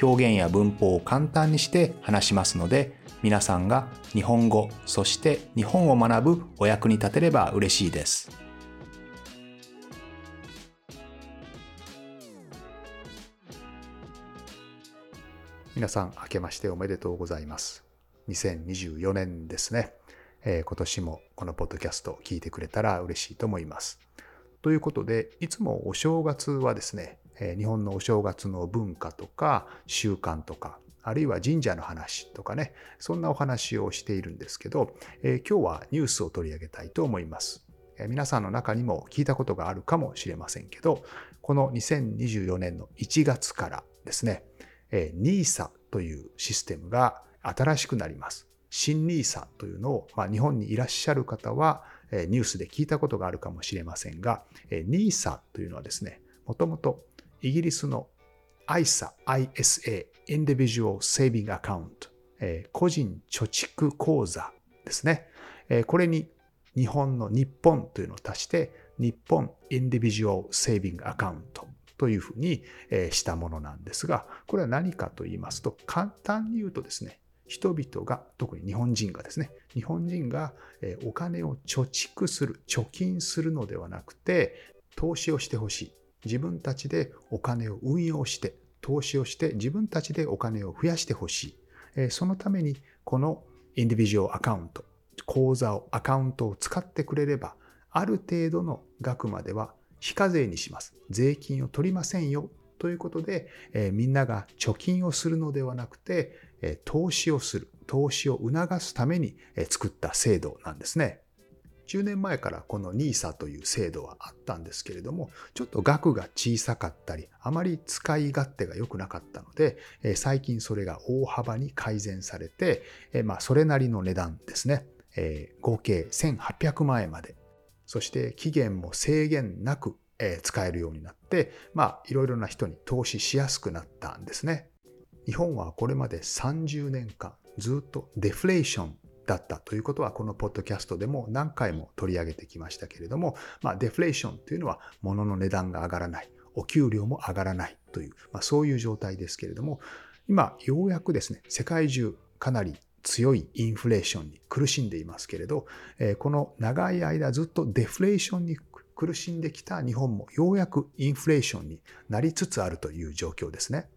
表現や文法を簡単にして話しますので皆さんが日本語そして日本を学ぶお役に立てれば嬉しいです。皆さん明けましておめでとうございます。2024年ですね、えー、今年もこのポッドキャストを聞いてくれたら嬉しいと思います。ということでいつもお正月はですね日本のお正月の文化とか習慣とかあるいは神社の話とかねそんなお話をしているんですけど、えー、今日はニュースを取り上げたいと思います、えー、皆さんの中にも聞いたことがあるかもしれませんけどこの2024年の1月からですね、えー、NISA というシステムが新しくなります。新 NISA というのを、まあ、日本にいらっしゃる方はニュースで聞いたことがあるかもしれませんが NISA というのはですねもともとイギリスの ISA、ISA、Individual Saving Account、え、個人貯蓄口座ですね、え。これに日本の日本というのを足して、日本 Individual Saving Account というふうにしたものなんですが、これは何かと言いますと、簡単に言うとですね、人々が、特に日本人がですね、日本人がお金を貯蓄する、貯金するのではなくて、投資をしてほしい。自分たちでお金を運用して、投資をして自分たちでお金を増やしてほしい。そのためにこのインディビジュアルアカウント、口座を、アカウントを使ってくれれば、ある程度の額までは非課税にします。税金を取りませんよ。ということで、え、みんなが貯金をするのではなくて、え、投資をする。投資を促すために作った制度なんですね。10年前からこの NISA という制度はあったんですけれども、ちょっと額が小さかったり、あまり使い勝手が良くなかったので、最近それが大幅に改善されて、まあ、それなりの値段ですね。合計1800万円まで。そして期限も制限なく使えるようになって、まあ、いろいろな人に投資しやすくなったんですね。日本はこれまで30年間ずっとデフレーションだったということは、このポッドキャストでも何回も取り上げてきましたけれども、まあ、デフレーションというのは物の値段が上がらない、お給料も上がらないという、まあ、そういう状態ですけれども、今、ようやくですね、世界中かなり強いインフレーションに苦しんでいますけれど、この長い間ずっとデフレーションに苦しんできた日本もようやくインフレーションになりつつあるという状況ですね。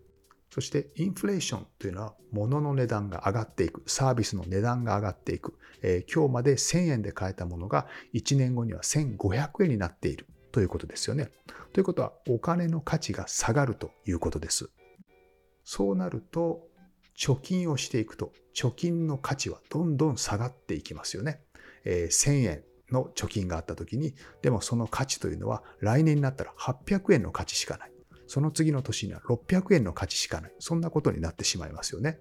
そしてインフレーションというのは物の値段が上がっていく、サービスの値段が上がっていく、えー、今日まで1000円で買えたものが1年後には1500円になっているということですよね。ということはお金の価値が下がるということです。そうなると貯金をしていくと貯金の価値はどんどん下がっていきますよね。えー、1000円の貯金があった時にでもその価値というのは来年になったら800円の価値しかない。その次の年には600円の価値しかない。そんなことになってしまいますよね。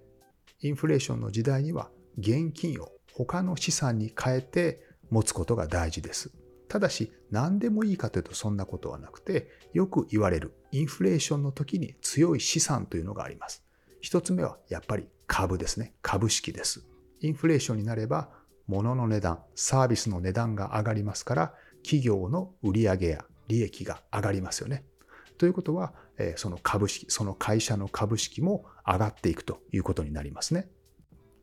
インフレーションの時代には現金を他の資産に変えて持つことが大事です。ただし何でもいいかというとそんなことはなくてよく言われるインフレーションの時に強い資産というのがあります。一つ目はやっぱり株ですね。株式です。インフレーションになれば物の値段、サービスの値段が上がりますから企業の売上や利益が上がりますよね。ということは、その株式、その会社の株式も上がっていくということになりますね。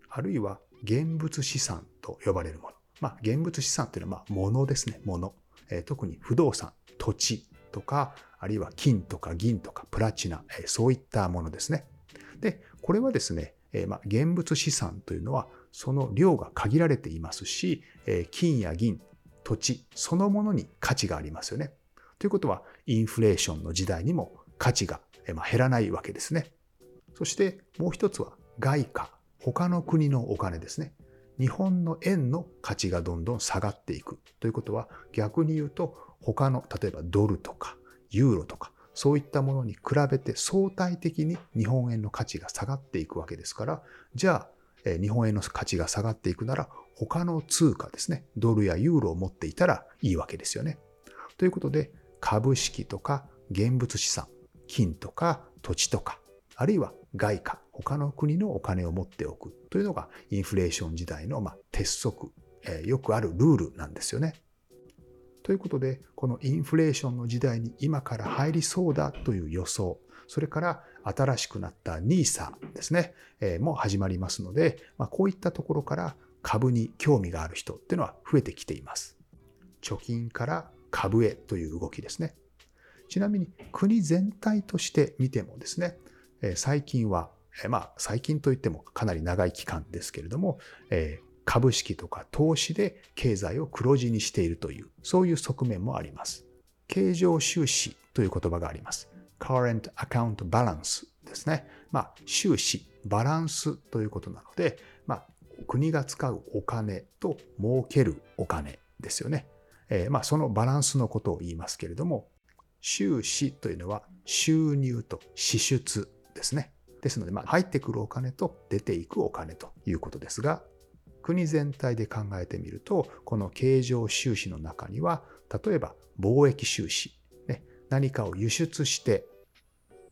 あるいは現物資産と呼ばれるもの。まあ、現物資産というのは、まあ、物ですね、物。特に不動産、土地とか、あるいは金とか銀とかプラチナ、そういったものですね。で、これはですね、まあ、現物資産というのは、その量が限られていますし、金や銀、土地そのものに価値がありますよね。ということは、インフレーションの時代にも価値が減らないわけですね。そしてもう一つは外貨、他の国のお金ですね。日本の円の価値がどんどん下がっていくということは逆に言うと他の例えばドルとかユーロとかそういったものに比べて相対的に日本円の価値が下がっていくわけですからじゃあ日本円の価値が下がっていくなら、他の通貨ですね、ドルやユーロを持っていたらいいわけですよね。ということで、株式とか現物資産、金とか土地とか、あるいは外貨、他の国のお金を持っておくというのがインフレーション時代のま鉄則、えー、よくあるルールなんですよね。ということで、このインフレーションの時代に今から入りそうだという予想、それから新しくなった NISA ですね、えー、も始まりますので、まあ、こういったところから株に興味がある人っていうのは増えてきています。貯金から株へという動きですね。ちなみに国全体として見てもですね、最近は、まあ最近といってもかなり長い期間ですけれども、株式とか投資で経済を黒字にしているという、そういう側面もあります。経常収支という言葉があります。current account balance ですね。まあ、収支、バランスということなので、まあ、国が使うお金と儲けるお金ですよね。えー、まあ、そのバランスのことを言いますけれども、収支というのは収入と支出ですね。ですので、まあ、入ってくるお金と出ていくお金ということですが、国全体で考えてみると、この経常収支の中には、例えば貿易収支、ね、何かを輸出して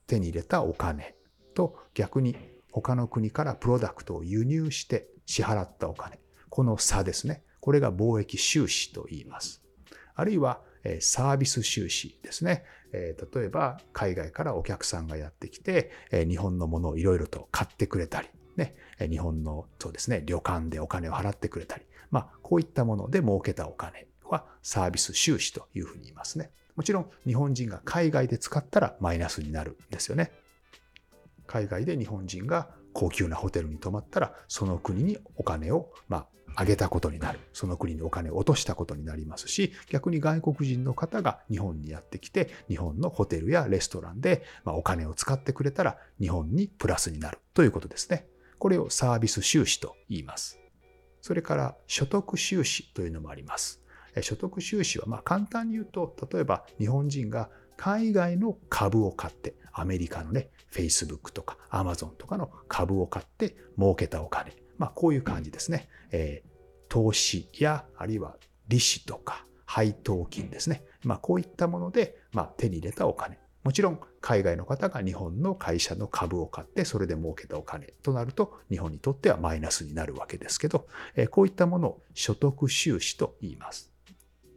手に入れたお金と逆に他の国からプロダクトを輸入して支払ったお金、この差ですね。これが貿易収支と言います。あるいはサービス収支ですね。例えば海外からお客さんがやってきて日本のものをいろいろと買ってくれたり、ね、日本のそうですね、旅館でお金を払ってくれたり、まあこういったもので儲けたお金はサービス収支というふうに言いますね。もちろん日本人が海外で使ったらマイナスになるんですよね。海外で日本人が高級なホテルに泊まったらその国にお金をまあげたことになる。その国にお金を落としたことになりますし、逆に外国人の方が日本にやってきて、日本のホテルやレストランでまお金を使ってくれたら日本にプラスになるということですね。これをサービス収支と言います。それから所得収支というのもあります。所得収支はまあ簡単に言うと、例えば日本人が海外の株を買って、アメリカのね、Facebook とか Amazon とかの株を買って儲けたお金。まあこういう感じですね。えー、投資やあるいは利子とか配当金ですね。まあこういったもので、まあ、手に入れたお金。もちろん海外の方が日本の会社の株を買ってそれで儲けたお金となると日本にとってはマイナスになるわけですけど、えこういったものを所得収支と言います。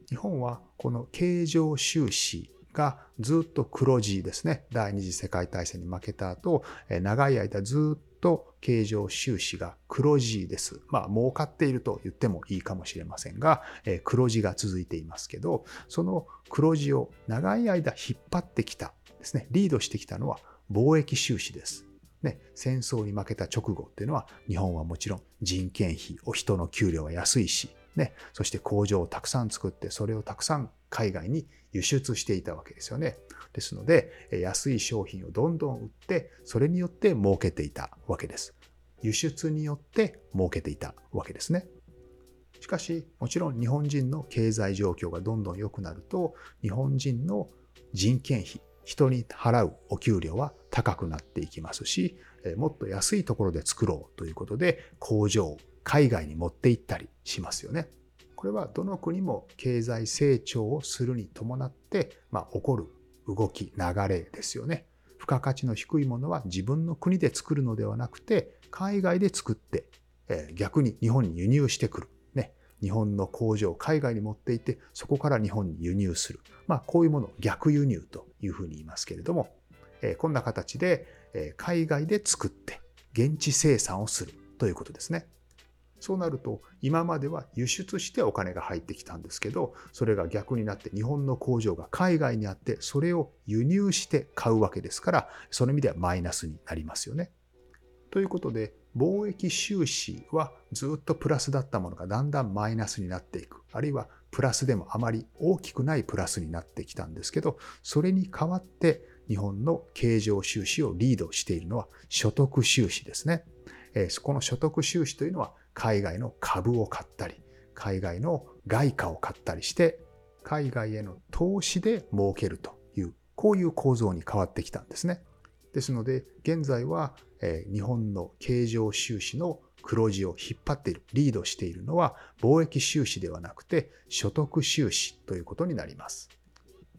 日本はこの経常収支がずっと黒字ですね。第二次世界大戦に負けた後、長い間ずっと経常収支が黒字です。まあ、儲かっていると言ってもいいかもしれませんが、黒字が続いていますけど、その黒字を長い間引っ張ってきたですね、リードしてきたのは貿易収支です。ね、戦争に負けた直後っていうのは、日本はもちろん人件費、お人の給料は安いし、ね、そして工場をたくさん作って、それをたくさん海外に輸出していたわけですよね。ですので、安い商品をどんどん売って、それによって儲けていたわけです。輸出によって儲けていたわけですね。しかし、もちろん日本人の経済状況がどんどん良くなると、日本人の人件費、人に払うお給料は高くなっていきますし、もっと安いところで作ろうということで、工場、海外に持って行ったりしますよね。これはどの国も経済成長をするに伴って、まあ、起こる動き、流れですよね。付加価値の低いものは自分の国で作るのではなくて、海外で作って、えー、逆に日本に輸入してくる。ね。日本の工場を海外に持っていて、そこから日本に輸入する。まあ、こういうものを逆輸入というふうに言いますけれども、えー、こんな形で、えー、海外で作って、現地生産をするということですね。そうなると、今までは輸出してお金が入ってきたんですけど、それが逆になって日本の工場が海外にあって、それを輸入して買うわけですから、その意味ではマイナスになりますよね。ということで、貿易収支はずっとプラスだったものがだんだんマイナスになっていく。あるいはプラスでもあまり大きくないプラスになってきたんですけど、それに代わって日本の経常収支をリードしているのは所得収支ですね。この所得収支というのは海外の株を買ったり、海外の外貨を買ったりして、海外への投資で儲けるという、こういう構造に変わってきたんですね。ですので、現在は、え日本の経常収支の黒字を引っ張っている、リードしているのは貿易収支ではなくて所得収支ということになります。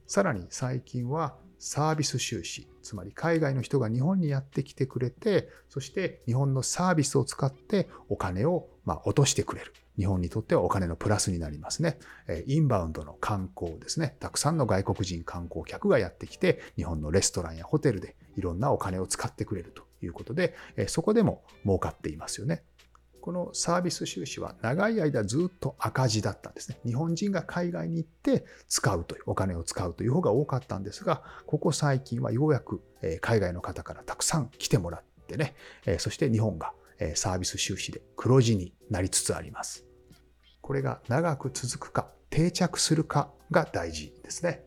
さらに最近はサービス収支、つまり海外の人が日本にやってきてくれて、そして日本のサービスを使ってお金をま落としてくれる。日本にとってはお金のプラスになりますね。インバウンドの観光ですね。たくさんの外国人観光客がやってきて、日本のレストランやホテルでいろんなお金を使ってくれるということで、そこでも儲かっていますよね。このサービス収支は長い間ずっと赤字だったんですね。日本人が海外に行って使うという、お金を使うという方が多かったんですが、ここ最近はようやく海外の方からたくさん来てもらってね、そして日本がサービス収支で黒字になりつつあります。これが長く続くか、定着するかが大事ですね。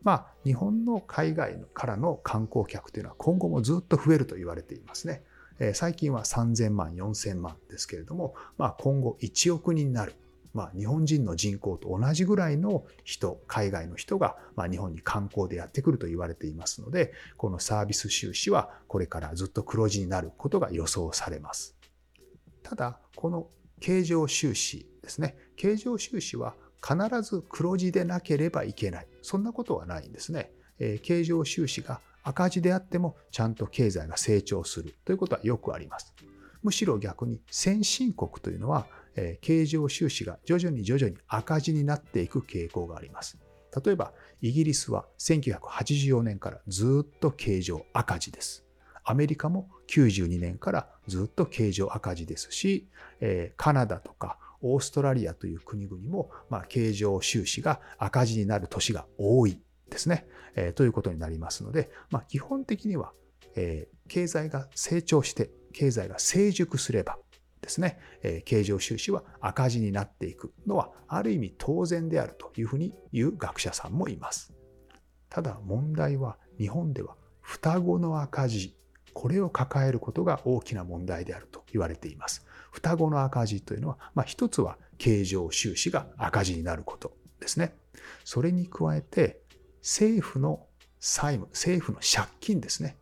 まあ、日本の海外からの観光客というのは今後もずっと増えると言われていますね。え最近は3000万、4000万ですけれども、まあ、今後1億人になる。まあ、日本人の人口と同じぐらいの人、海外の人が、ま、日本に観光でやってくると言われていますので、このサービス収支はこれからずっと黒字になることが予想されます。ただ、この経常収支ですね。経常収支は必ず黒字でなければいけない。そんなことはないんですね。えー、経常収支が赤字であってもちゃんと経済が成長するということはよくあります。むしろ逆に先進国というのは、え、経常収支が徐々に徐々に赤字になっていく傾向があります。例えば、イギリスは1984年からずっと経常赤字です。アメリカも92年からずっと経常赤字ですし、え、カナダとかオーストラリアという国々も、まあ、経常収支が赤字になる年が多いですね。えー、ということになりますので、まあ、基本的には、えー、経済が成長して、経済が成熟すればですね、えー、経常収支は赤字になっていくのは、ある意味当然であるというふうに言う学者さんもいます。ただ問題は、日本では双子の赤字、これを抱えることが大きな問題であると言われています。双子の赤字というのは、まあ、一つは経常収支が赤字になることですね。それに加えて、政府の債務、政府の借金ですね。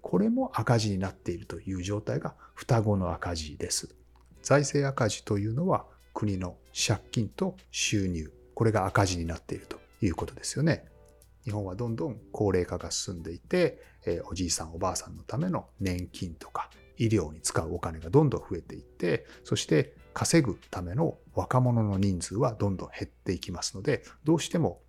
これも赤字になっているという状態が双子の赤字です。財政赤字というのは国の借金と収入、これが赤字になっているということですよね。日本はどんどん高齢化が進んでいて、えおじいさんおばあさんのための年金とか医療に使うお金がどんどん増えていって、そして稼ぐための若者の人数はどんどん減っていきますので、どうしても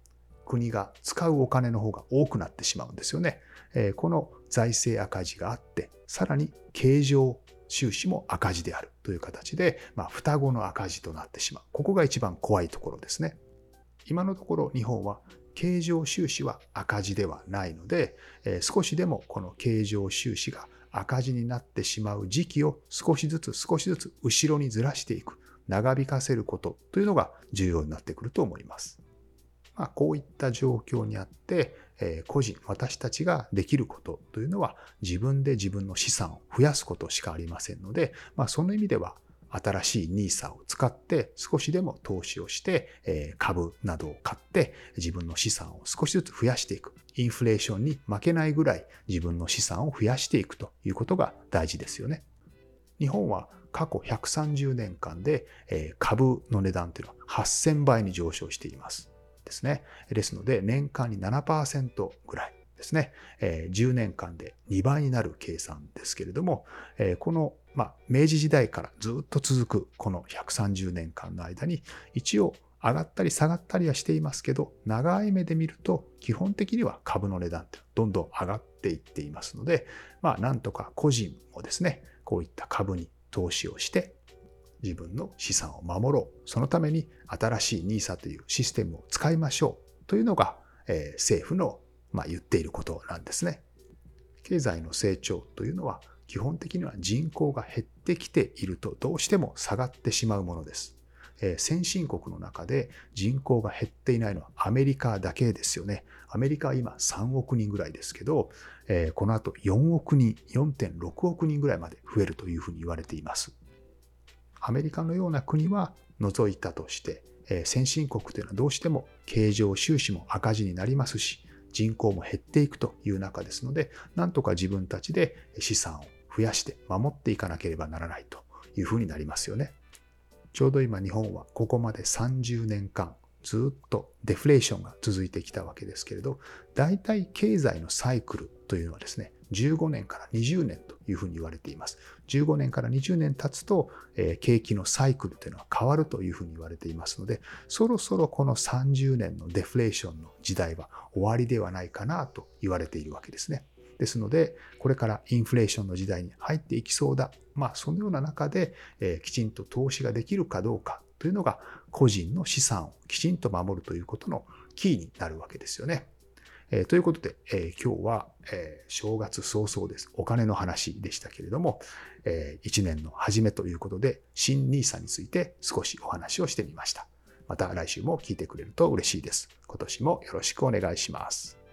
国が使うお金の方が多くなってしまうんですよねえ。この財政赤字があって、さらに経常収支も赤字であるという形で、まあ、双子の赤字となってしまう。ここが一番怖いところですね。今のところ日本は経常収支は赤字ではないのでえ、少しでもこの経常収支が赤字になってしまう時期を少しずつ少しずつ後ろにずらしていく、長引かせることというのが重要になってくると思います。まあ、こういった状況にあって、え個人、私たちができることというのは自分で自分の資産を増やすことしかありませんので、まあ、その意味では新しい NISA を使って少しでも投資をして、え株などを買って自分の資産を少しずつ増やしていく。インフレーションに負けないぐらい自分の資産を増やしていくということが大事ですよね。日本は過去130年間で株の値段というのは8000倍に上昇しています。ですね。ですので年間に7%ぐらいですね。10年間で2倍になる計算ですけれども、このま、明治時代からずっと続くこの130年間の間に一応上がったり下がったりはしていますけど長い目で見ると基本的には株の値段ってどんどん上がっていっていますのでまあなんとか個人もですねこういった株に投資をして自分の資産を守ろうそのために新しい NISA というシステムを使いましょうというのが、えー、政府の、まあ、言っていることなんですね。経済の成長というのは基本的には人口が減ってきているとどうしても下がってしまうものです。えー、先進国の中で人口が減っていないのはアメリカだけですよね。アメリカは今3億人ぐらいですけど、えー、この後4億人、4.6億人ぐらいまで増えるというふうに言われています。アメリカのような国は除いたとして、え、先進国というのはどうしても経常収支も赤字になりますし、人口も減っていくという中ですので、なんとか自分たちで資産を増やして守っていかなければならないというふうになりますよね。ちょうど今日本はここまで30年間ずっとデフレーションが続いてきたわけですけれど、大体経済のサイクルというのはですね、15年から20年というふうに言われています。15年から20年経つと、えー、景気のサイクルというのは変わるというふうに言われていますので、そろそろこの30年のデフレーションの時代は終わりではないかなと言われているわけですね。ですので、これからインフレーションの時代に入っていきそうだ。まあ、そのような中で、えー、きちんと投資ができるかどうかというのが、個人の資産をきちんと守るということのキーになるわけですよね。えー、ということで、えー、今日は、えー、正月早々です。お金の話でしたけれども、え、1年の初めということで、新 NISA について少しお話をしてみました。また来週も聞いてくれると嬉しいです。今年もよろしくお願いします。